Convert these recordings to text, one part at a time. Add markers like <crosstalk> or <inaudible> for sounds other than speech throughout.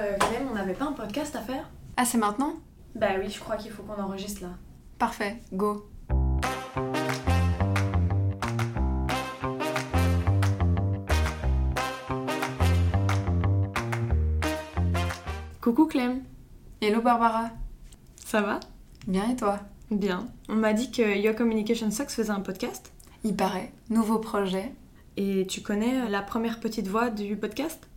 Euh, Clem, on n'avait pas un podcast à faire? Ah, c'est maintenant? Bah oui, je crois qu'il faut qu'on enregistre là. Parfait, go. Coucou Clem, Hello Barbara. ça va? Bien et toi? Bien. On m'a dit que Your Communication Sucks faisait un podcast. Il paraît. Nouveau projet. Et tu connais la première petite voix du podcast?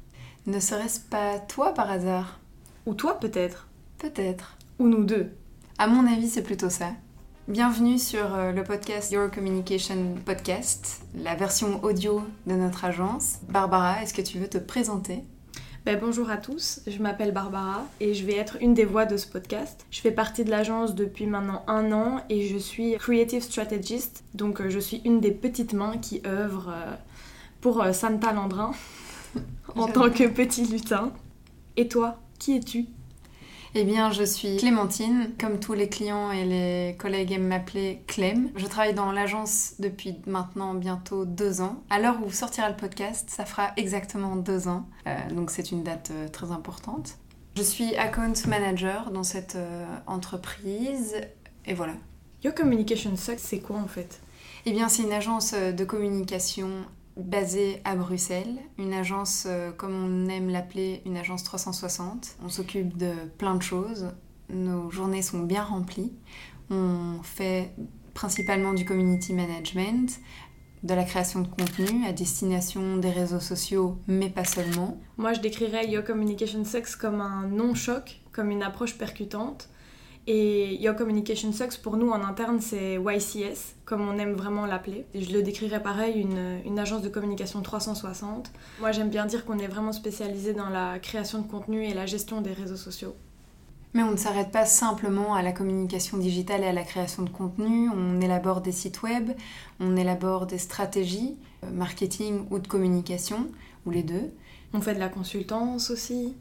Ne serait-ce pas toi par hasard? Ou toi peut-être Peut-être. Ou nous deux À mon avis, c'est plutôt ça. Bienvenue sur euh, le podcast Your Communication Podcast, la version audio de notre agence. Barbara, est-ce que tu veux te présenter? Ben, bonjour à tous, je m'appelle Barbara et je vais être une des voix de ce podcast. Je fais partie de l'agence depuis maintenant un an et je suis Creative Strategist, donc euh, je suis une des petites mains qui œuvre euh, pour Santa Landrin en tant que petit lutin. Et toi, qui es-tu? Eh bien, je suis Clémentine. Comme tous les clients et les collègues aiment m'appeler Clem. Je travaille dans l'agence depuis maintenant bientôt deux ans. À l'heure où sortira le podcast, ça fera exactement deux ans. Euh, donc c'est une date euh, très importante. Je suis account manager dans cette euh, entreprise. Et voilà. Your Communication Sucks, c'est quoi en fait? Eh bien, c'est une agence de communication basée à Bruxelles, une agence, euh, comme on aime l'appeler, une agence 360. On s'occupe de plein de choses. Nos journées sont bien remplies. On fait principalement du community management, de la création de contenu à destination des réseaux sociaux, mais pas seulement. Moi, je décrirais Your Communication Sucks comme un non-choc, comme une approche percutante. Et Your Communication Sucks, pour nous en interne, c'est YCS, comme on aime vraiment l'appeler. Je le décrirais pareil, une, une agence de communication 360. Moi, j'aime bien dire qu'on est vraiment spécialisé dans la création de contenu et la gestion des réseaux sociaux. Mais on ne s'arrête pas simplement à la communication digitale et à la création de contenu, on élabore des sites web, on élabore des stratégies, euh, marketing ou de communication, ou les deux. On fait de la consultance aussi.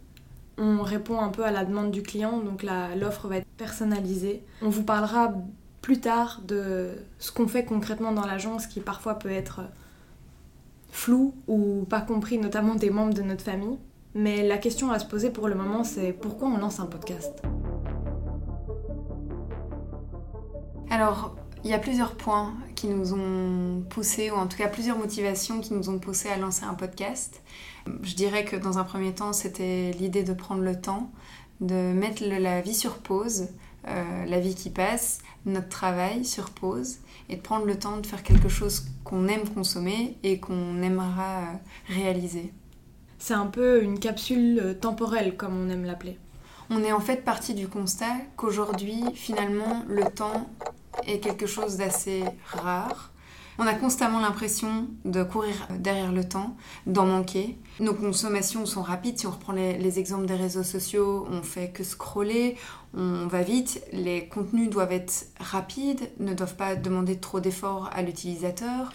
On répond un peu à la demande du client, donc l'offre va être personnalisée. On vous parlera plus tard de ce qu'on fait concrètement dans l'agence qui parfois peut être flou ou pas compris, notamment des membres de notre famille. Mais la question à se poser pour le moment, c'est pourquoi on lance un podcast? Alors, il y a plusieurs points qui nous ont poussés, ou en tout cas plusieurs motivations qui nous ont poussés à lancer un podcast. Je dirais que dans un premier temps, c'était l'idée de prendre le temps, de mettre la vie sur pause, euh, la vie qui passe, notre travail sur pause, et de prendre le temps de faire quelque chose qu'on aime consommer et qu'on aimera euh, réaliser. C'est un peu une capsule euh, temporelle, comme on aime l'appeler. On est en fait parti du constat qu'aujourd'hui, finalement, le temps est quelque chose d'assez rare. On a constamment l'impression de courir derrière le temps, d'en manquer. Nos consommations sont rapides. Si on reprend les, les exemples des réseaux sociaux, on fait que scroller, on va vite. Les contenus doivent être rapides, ne doivent pas demander trop d'efforts à l'utilisateur.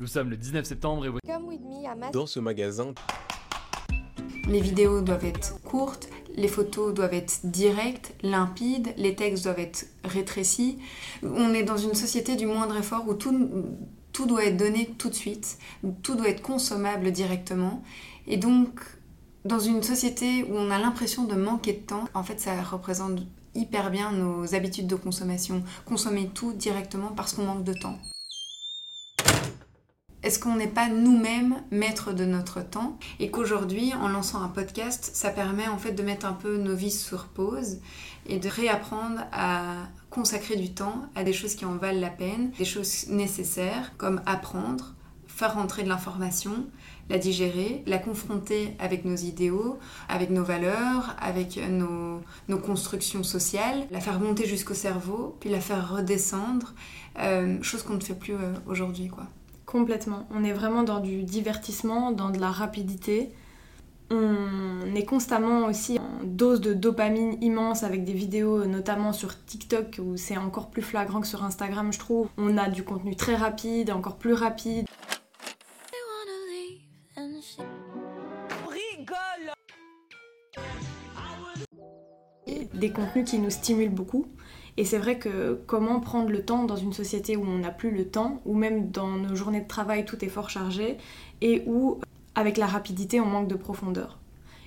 Nous sommes le 19 septembre et voici Come with me à Mas- Dans ce magasin, Les vidéos doivent être courtes, les photos doivent être directes, limpides, les textes doivent être rétrécis. On est dans une société du moindre effort où tout, tout doit être donné tout de suite, tout doit être consommable directement. Et donc, dans une société où on a l'impression de manquer de temps, en fait, ça représente hyper bien nos habitudes de consommation. Consommer tout directement parce qu'on manque de temps. Est-ce qu'on n'est pas nous-mêmes maîtres de notre temps et qu'aujourd'hui, en lançant un podcast, ça permet en fait de mettre un peu nos vies sur pause et de réapprendre à consacrer du temps à des choses qui en valent la peine, des choses nécessaires comme apprendre, faire rentrer de l'information, la digérer, la confronter avec nos idéaux, avec nos valeurs, avec nos, constructions sociales, la faire monter jusqu'au cerveau, puis la faire redescendre, euh, chose qu'on ne fait plus euh, aujourd'hui quoi. Complètement. On est vraiment dans du divertissement, dans de la rapidité. On est constamment aussi en dose de dopamine immense avec des vidéos, notamment sur TikTok, où c'est encore plus flagrant que sur Instagram, je trouve. On a du contenu très rapide, encore plus rapide. Des contenus qui nous stimulent beaucoup. Et c'est vrai que comment prendre le temps dans une société où on n'a plus le temps, ou même dans nos journées de travail tout est fort chargé, et où avec la rapidité on manque de profondeur.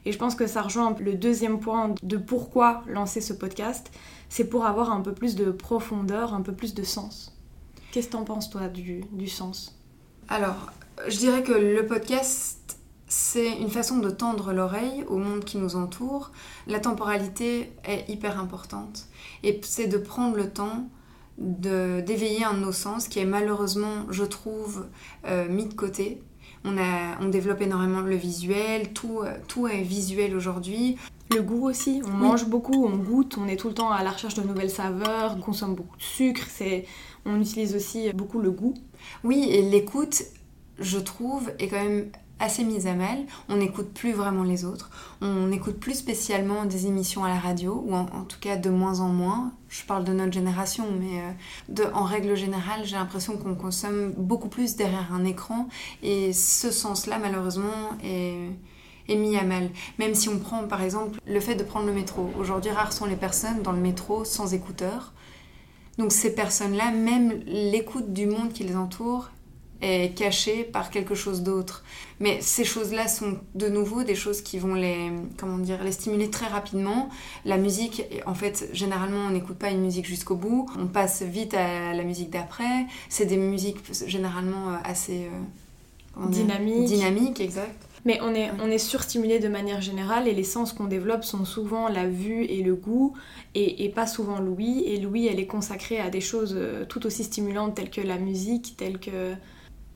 Et je pense que ça rejoint le deuxième point de pourquoi lancer ce podcast, c'est pour avoir un peu plus de profondeur, un peu plus de sens. Qu'est-ce que t'en penses toi du, du sens? Alors, je dirais que le podcast, c'est une façon de tendre l'oreille au monde qui nous entoure. La temporalité est hyper importante. Et c'est de prendre le temps d'éveiller un de nos sens qui est malheureusement, je trouve, euh, mis de côté. On, a, on développe énormément le visuel, tout, tout est visuel aujourd'hui. Le goût aussi, on mange beaucoup, on goûte, on est tout le temps à la recherche de nouvelles saveurs, on consomme beaucoup de sucre, c'est, on utilise aussi beaucoup le goût. Oui, et l'écoute, je trouve, est quand même assez mise à mal. On n'écoute plus vraiment les autres. On n'écoute plus spécialement des émissions à la radio, ou en, tout cas de moins en moins. Je parle de notre génération, mais euh, en règle générale, j'ai l'impression qu'on consomme beaucoup plus derrière un écran. Et ce sens-là, malheureusement, est, est mis à mal. Même si on prend par exemple le fait de prendre le métro. Aujourd'hui, rares sont les personnes dans le métro sans écouteurs. Donc ces personnes-là, même l'écoute du monde qui les entoure est cachée par quelque chose d'autre. Mais ces choses-là sont de nouveau des choses qui vont les, comment dire, les stimuler très rapidement. La musique, en fait, généralement, on n'écoute pas une musique jusqu'au bout. On passe vite à la musique d'après. C'est des musiques généralement euh, assez euh, dynamiques. Dynamiques, exact. Mais on est, on est surstimulé de manière générale et les sens qu'on développe sont souvent la vue et le goût et, et pas souvent l'ouïe. Et l'ouïe, elle est consacrée à des choses euh, tout aussi stimulantes telles que la musique, telles que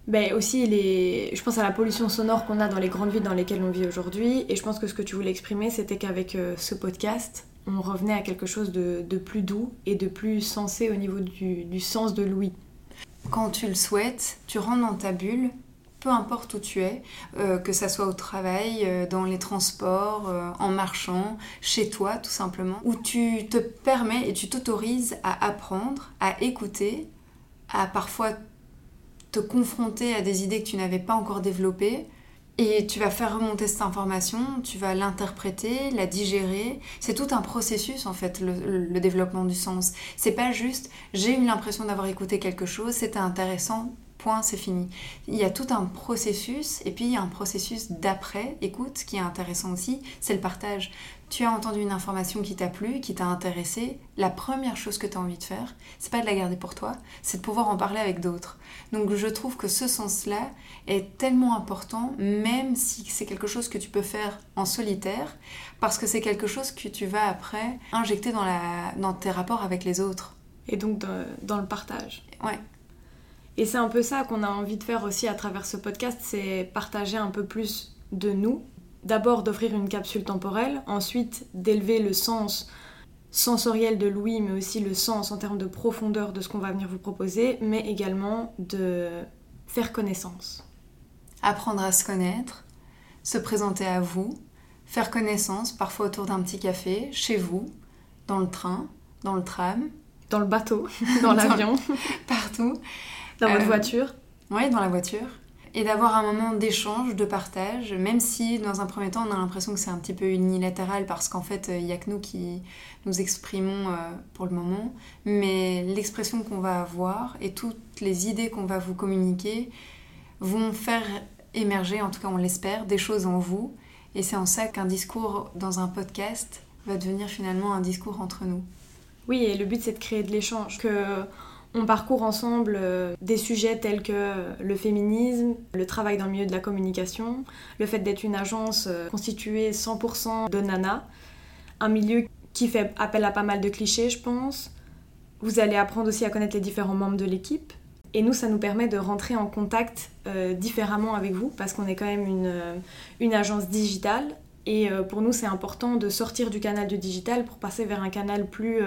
ben aussi, les... je pense à la pollution sonore qu'on a dans les grandes villes dans lesquelles on vit aujourd'hui. Et je pense que ce que tu voulais exprimer, c'était qu'avec euh, ce podcast, on revenait à quelque chose de, de, plus doux et de plus sensé au niveau du, du sens de l'ouïe. Quand tu le souhaites, tu rentres dans ta bulle, peu importe où tu es, euh, que ça soit au travail, euh, dans les transports, en marchant, chez toi tout simplement, où tu te permets et tu t'autorises à apprendre, à écouter, à parfois te confronter à des idées que tu n'avais pas encore développées. Et tu vas faire remonter cette information, tu vas l'interpréter, la digérer. C'est tout un processus en fait, le, développement du sens. C'est pas juste j'ai eu l'impression d'avoir écouté quelque chose, c'était intéressant, point, c'est fini. Il y a tout un processus, et puis il y a un processus d'après écoute qui est intéressant aussi, c'est le partage tu as entendu une information qui t'a plu, qui t'a intéressé, la première chose que tu as envie de faire, c'est pas de la garder pour toi, c'est de pouvoir en parler avec d'autres. Donc je trouve que ce sens-là est tellement important, même si c'est quelque chose que tu peux faire en solitaire, parce que c'est quelque chose que tu vas après injecter dans, la, dans tes rapports avec les autres. Et donc dans le partage. Ouais. Et c'est un peu ça qu'on a envie de faire aussi à travers ce podcast, c'est partager un peu plus de nous, d'abord d'offrir une capsule temporelle, ensuite d'élever le sens sensoriel de Louis, mais aussi le sens en termes de profondeur de ce qu'on va venir vous proposer, mais également de faire connaissance. Apprendre à se connaître, se présenter à vous, faire connaissance, parfois autour d'un petit café, chez vous, dans le train, dans le tram. Dans le bateau, <laughs> dans l'avion. <laughs> partout. Dans votre euh, voiture. Oui, dans la voiture et d'avoir un moment d'échange, de partage, même si dans un premier temps on a l'impression que c'est un petit peu unilatéral parce qu'en fait il n'y a que nous qui nous exprimons euh, pour le moment, mais l'expression qu'on va avoir et toutes les idées qu'on va vous communiquer vont faire émerger, en tout cas on l'espère, des choses en vous et c'est en ça qu'un discours dans un podcast va devenir finalement un discours entre nous. Oui, et le but c'est de créer de l'échange, que on parcourt ensemble euh, des sujets tels que le féminisme, le travail dans le milieu de la communication, le fait d'être une agence euh, constituée 100% de nanas, un milieu qui fait appel à pas mal de clichés, je pense. Vous allez apprendre aussi à connaître les différents membres de l'équipe. Et nous, ça nous permet de rentrer en contact euh, différemment avec vous, parce qu'on est quand même une, une agence digitale. Et pour nous, c'est important de sortir du canal du digital pour passer vers un canal plus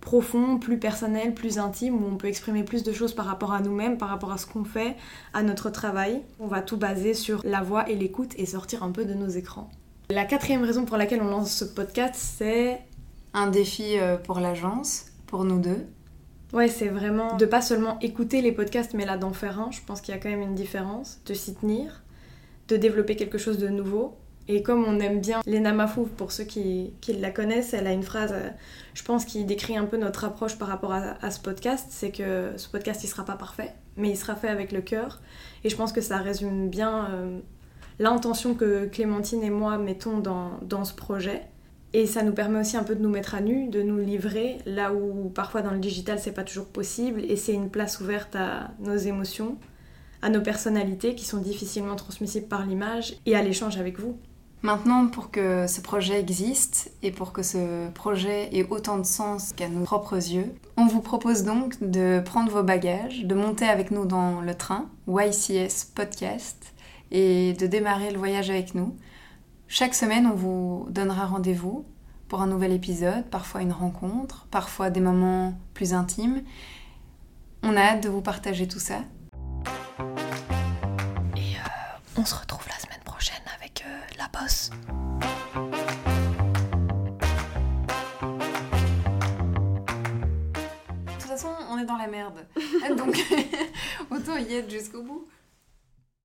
profond, plus personnel, plus intime, où on peut exprimer plus de choses par rapport à nous-mêmes, par rapport à ce qu'on fait, à notre travail. On va tout baser sur la voix et l'écoute et sortir un peu de nos écrans. La quatrième raison pour laquelle on lance ce podcast, c'est... Un défi euh, pour l'agence, pour nous deux. Ouais, c'est vraiment de pas seulement écouter les podcasts, mais là d'en faire un. Je pense qu'il y a quand même une différence, de s'y tenir, de développer quelque chose de nouveau et comme on aime bien Lena Mafou, pour ceux qui, la connaissent, elle a une phrase, euh, je pense, qui décrit un peu notre approche par rapport à, ce podcast. C'est que ce podcast, il sera pas parfait, mais il sera fait avec le cœur. Et je pense que ça résume bien euh, l'intention que Clémentine et moi mettons dans, dans ce projet. Et ça nous permet aussi un peu de nous mettre à nu, de nous livrer, là où parfois dans le digital c'est pas toujours possible, et c'est une place ouverte à nos émotions, à nos personnalités qui sont difficilement transmissibles par l'image, et à l'échange avec vous. Maintenant, pour que ce projet existe et pour que ce projet ait autant de sens qu'à nos propres yeux, on vous propose donc de prendre vos bagages, de monter avec nous dans le train YCS Podcast et de démarrer le voyage avec nous. Chaque semaine, on vous donnera rendez-vous pour un nouvel épisode, parfois une rencontre, parfois des moments plus intimes. On a hâte de vous partager tout ça. Et euh, on se retrouve la semaine prochaine De toute façon, on est dans la merde. <laughs> Donc, <laughs> autant y être jusqu'au bout.